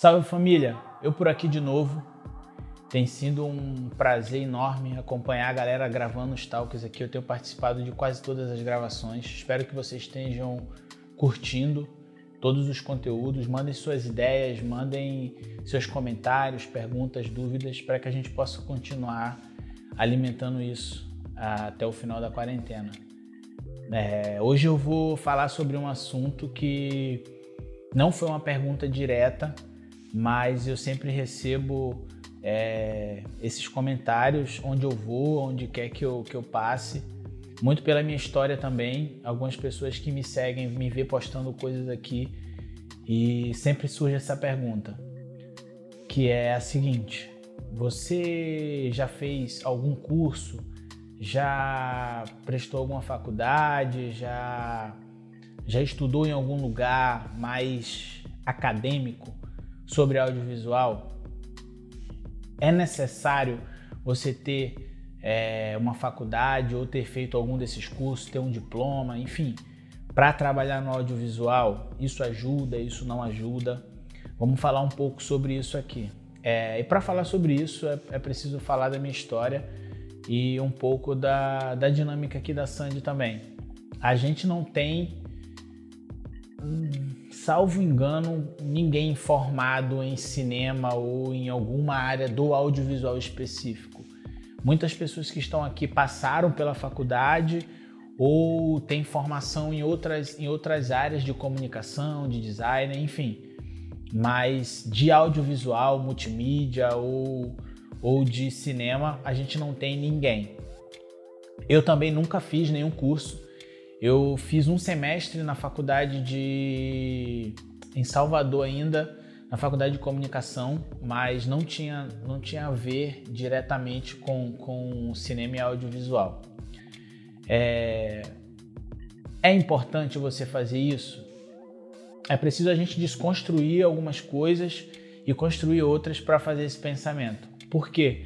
Salve família, eu por aqui de novo. Tem sido um prazer enorme acompanhar a galera gravando os talks aqui. Eu tenho participado de quase todas as gravações. Espero que vocês estejam curtindo todos os conteúdos. Mandem suas ideias, mandem seus comentários, perguntas, dúvidas para que a gente possa continuar alimentando isso até o final da quarentena. É, hoje eu vou falar sobre um assunto que não foi uma pergunta direta, mas eu sempre recebo é, esses comentários onde eu vou, onde quer que eu, que eu passe. Muito pela minha história também. Algumas pessoas que me seguem me vê postando coisas aqui e sempre surge essa pergunta, que é a seguinte: você já fez algum curso? Já prestou alguma faculdade? Já já estudou em algum lugar mais acadêmico? Sobre audiovisual, é necessário você ter é, uma faculdade ou ter feito algum desses cursos, ter um diploma, enfim, para trabalhar no audiovisual. Isso ajuda, isso não ajuda. Vamos falar um pouco sobre isso aqui. É, e para falar sobre isso é, é, preciso falar da minha história e um pouco da, da dinâmica aqui da Sandy também. A gente não tem salvo engano, ninguém formado em cinema ou em alguma área do audiovisual específico. Muitas pessoas que estão aqui passaram pela faculdade ou têm formação em outras, em outras áreas de comunicação, de design, enfim. Mas de audiovisual, multimídia ou, ou de cinema, a gente não tem ninguém. Eu também nunca fiz nenhum curso eu fiz um semestre na faculdade de. em Salvador ainda, na faculdade de comunicação, mas não tinha, não tinha a ver diretamente com, com cinema e audiovisual. É, é importante você fazer isso? É preciso a gente desconstruir algumas coisas e construir outras para fazer esse pensamento. Por quê?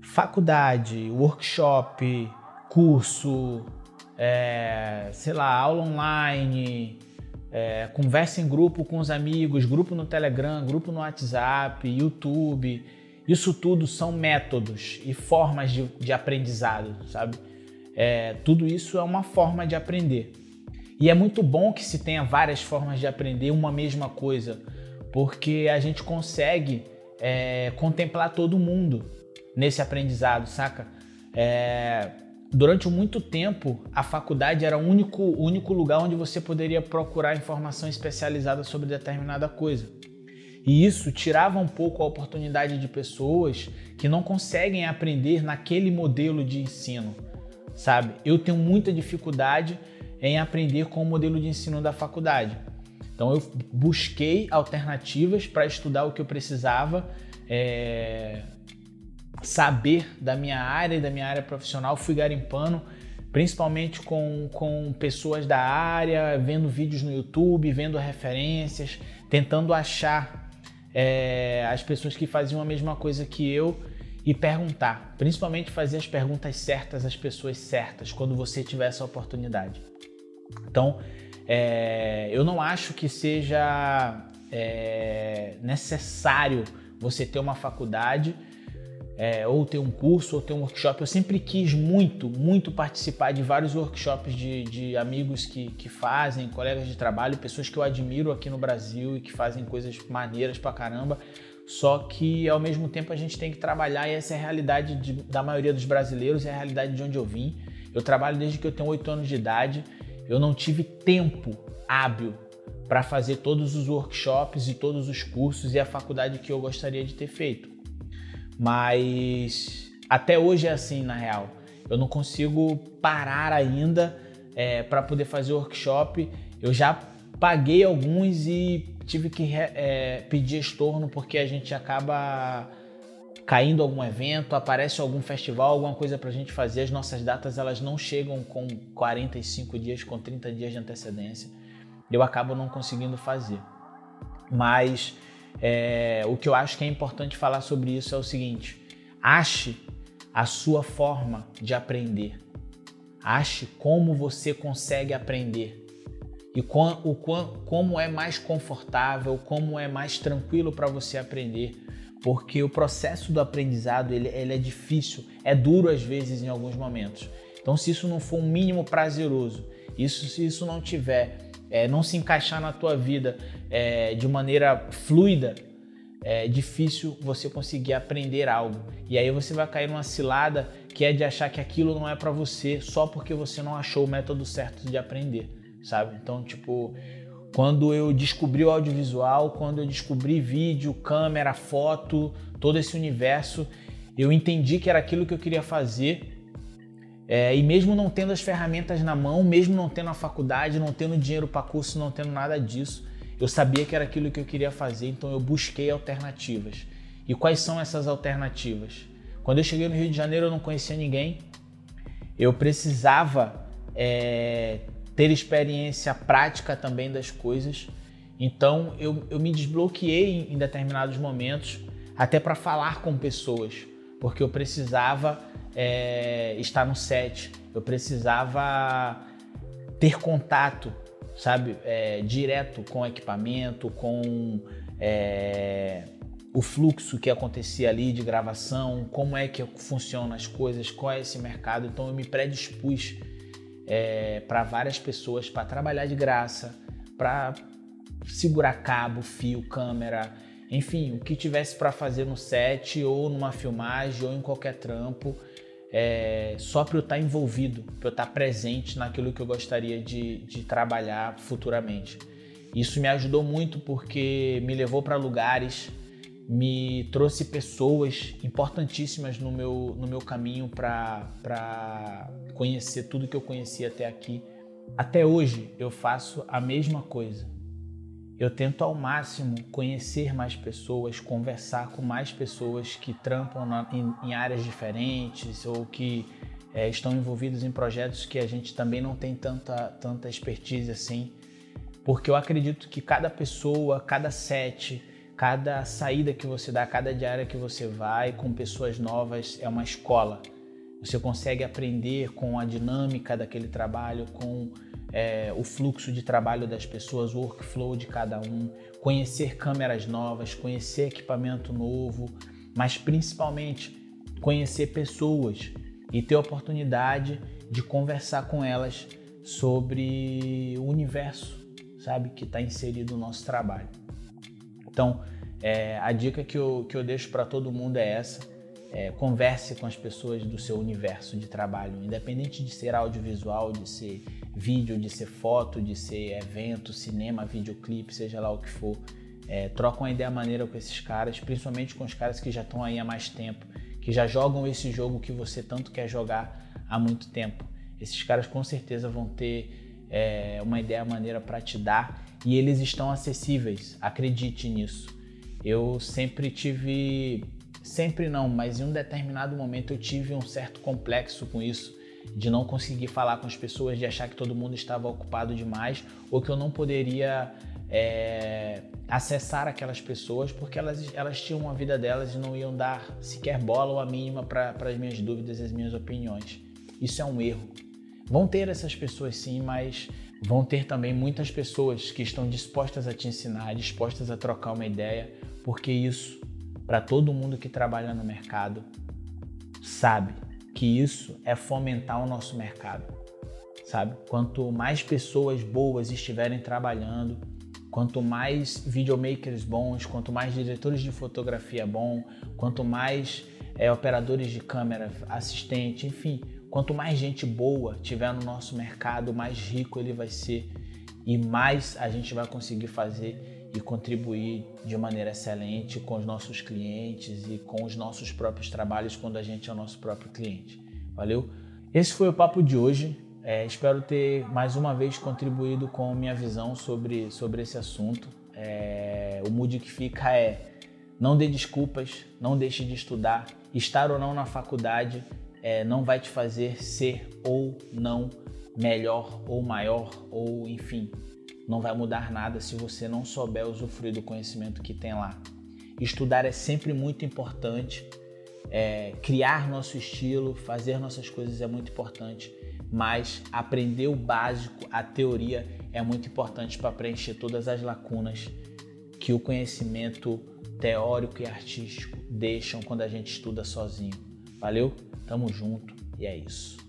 Faculdade, workshop, curso, é, sei lá, aula online, é, conversa em grupo com os amigos, grupo no Telegram, grupo no WhatsApp, YouTube. Isso tudo são métodos e formas de, de aprendizado, sabe? É, tudo isso é uma forma de aprender. E é muito bom que se tenha várias formas de aprender uma mesma coisa, porque a gente consegue é, contemplar todo mundo nesse aprendizado, saca? É, Durante muito tempo, a faculdade era o único, único lugar onde você poderia procurar informação especializada sobre determinada coisa. E isso tirava um pouco a oportunidade de pessoas que não conseguem aprender naquele modelo de ensino, sabe? Eu tenho muita dificuldade em aprender com o modelo de ensino da faculdade. Então eu busquei alternativas para estudar o que eu precisava. É saber da minha área e da minha área profissional, fui garimpando, principalmente com, com pessoas da área, vendo vídeos no YouTube, vendo referências, tentando achar é, as pessoas que faziam a mesma coisa que eu e perguntar, principalmente fazer as perguntas certas às pessoas certas quando você tiver essa oportunidade. Então, é, eu não acho que seja é, necessário você ter uma faculdade é, ou ter um curso ou ter um workshop. Eu sempre quis muito, muito participar de vários workshops de, de amigos que, que fazem, colegas de trabalho, pessoas que eu admiro aqui no Brasil e que fazem coisas maneiras pra caramba. Só que ao mesmo tempo a gente tem que trabalhar e essa é a realidade de, da maioria dos brasileiros, é a realidade de onde eu vim. Eu trabalho desde que eu tenho 8 anos de idade. Eu não tive tempo hábil para fazer todos os workshops e todos os cursos e a faculdade que eu gostaria de ter feito. Mas até hoje é assim, na real. Eu não consigo parar ainda é, para poder fazer workshop. Eu já paguei alguns e tive que é, pedir estorno porque a gente acaba caindo algum evento, aparece algum festival, alguma coisa para a gente fazer. As nossas datas elas não chegam com 45 dias, com 30 dias de antecedência. Eu acabo não conseguindo fazer. Mas é, o que eu acho que é importante falar sobre isso é o seguinte: ache a sua forma de aprender. Ache como você consegue aprender. e com, o, como é mais confortável, como é mais tranquilo para você aprender, porque o processo do aprendizado ele, ele é difícil, é duro às vezes em alguns momentos. Então, se isso não for um mínimo prazeroso, isso, se isso não tiver, é, não se encaixar na tua vida é, de maneira fluida, é difícil você conseguir aprender algo. E aí você vai cair numa cilada que é de achar que aquilo não é para você só porque você não achou o método certo de aprender, sabe? Então, tipo, quando eu descobri o audiovisual, quando eu descobri vídeo, câmera, foto, todo esse universo, eu entendi que era aquilo que eu queria fazer. É, e mesmo não tendo as ferramentas na mão, mesmo não tendo a faculdade, não tendo dinheiro para curso, não tendo nada disso, eu sabia que era aquilo que eu queria fazer, então eu busquei alternativas. E quais são essas alternativas? Quando eu cheguei no Rio de Janeiro, eu não conhecia ninguém. Eu precisava é, ter experiência prática também das coisas. Então eu, eu me desbloqueei em, em determinados momentos, até para falar com pessoas, porque eu precisava é, estar no set, eu precisava ter contato, sabe, é, direto com o equipamento, com é, o fluxo que acontecia ali de gravação, como é que funcionam as coisas, qual é esse mercado. Então eu me predispus é, para várias pessoas para trabalhar de graça, para segurar cabo, fio, câmera, enfim, o que tivesse para fazer no set ou numa filmagem ou em qualquer trampo, é, só para eu estar tá envolvido, para eu estar tá presente naquilo que eu gostaria de, de trabalhar futuramente. Isso me ajudou muito porque me levou para lugares me trouxe pessoas importantíssimas no meu, no meu caminho para conhecer tudo que eu conheci até aqui. Até hoje eu faço a mesma coisa. Eu tento ao máximo conhecer mais pessoas, conversar com mais pessoas que trampam na, em, em, áreas diferentes ou que é, estão envolvidos em projetos que a gente também não tem tanta, tanta expertise assim. Porque eu acredito que cada pessoa, cada set, Cada saída que você dá, cada diária que você vai com pessoas novas é uma escola. Você consegue aprender com a dinâmica daquele trabalho, com é, o fluxo de trabalho das pessoas, o workflow de cada um, conhecer câmeras novas, conhecer equipamento novo, mas principalmente conhecer pessoas e ter a oportunidade de conversar com elas sobre o universo, sabe, que está inserido no nosso trabalho. Então, é, a dica que eu, que eu deixo para todo mundo é essa. É, converse com as pessoas do seu universo de trabalho, independente de ser audiovisual, de ser vídeo, de ser foto, de ser evento, cinema, videoclipe, seja lá o que for. É, troca uma ideia maneira com esses caras, principalmente com os caras que já estão aí há mais tempo, que já jogam esse jogo que você tanto quer jogar há muito tempo. Esses caras com certeza vão ter é, uma ideia maneira para te dar e eles estão acessíveis, acredite nisso. Eu sempre tive, sempre não, mas em um determinado momento eu tive um certo complexo com isso, de não conseguir falar com as pessoas, de achar que todo mundo estava ocupado demais ou que eu não poderia é, acessar aquelas pessoas porque elas, elas tinham a vida delas e não iam dar sequer bola ou a mínima para as minhas dúvidas e as minhas opiniões. Isso é um erro. Vão ter essas pessoas sim, mas vão ter também muitas pessoas que estão dispostas a te ensinar, dispostas a trocar uma ideia, porque isso, para todo mundo que trabalha no mercado, sabe que isso é fomentar o nosso mercado, sabe? Quanto mais pessoas boas estiverem trabalhando, quanto mais videomakers bons, quanto mais diretores de fotografia bom, quanto mais é, operadores de câmera, assistente, enfim, Quanto mais gente boa tiver no nosso mercado, mais rico ele vai ser e mais a gente vai conseguir fazer e contribuir de maneira excelente com os nossos clientes e com os nossos próprios trabalhos quando a gente é o nosso próprio cliente. Valeu? Esse foi o papo de hoje. É, espero ter mais uma vez contribuído com minha visão sobre, sobre esse assunto. É, o mood que fica é não dê desculpas, não deixe de estudar, estar ou não na faculdade é, não vai te fazer ser ou não melhor ou maior ou enfim, não vai mudar nada se você não souber usufruir do conhecimento que tem lá. Estudar é sempre muito importante, é, criar nosso estilo, fazer nossas coisas é muito importante, mas aprender o básico, a teoria é muito importante para preencher todas as lacunas que o conhecimento teórico e artístico deixam quando a gente estuda sozinho. Valeu? Tamo junto e é isso.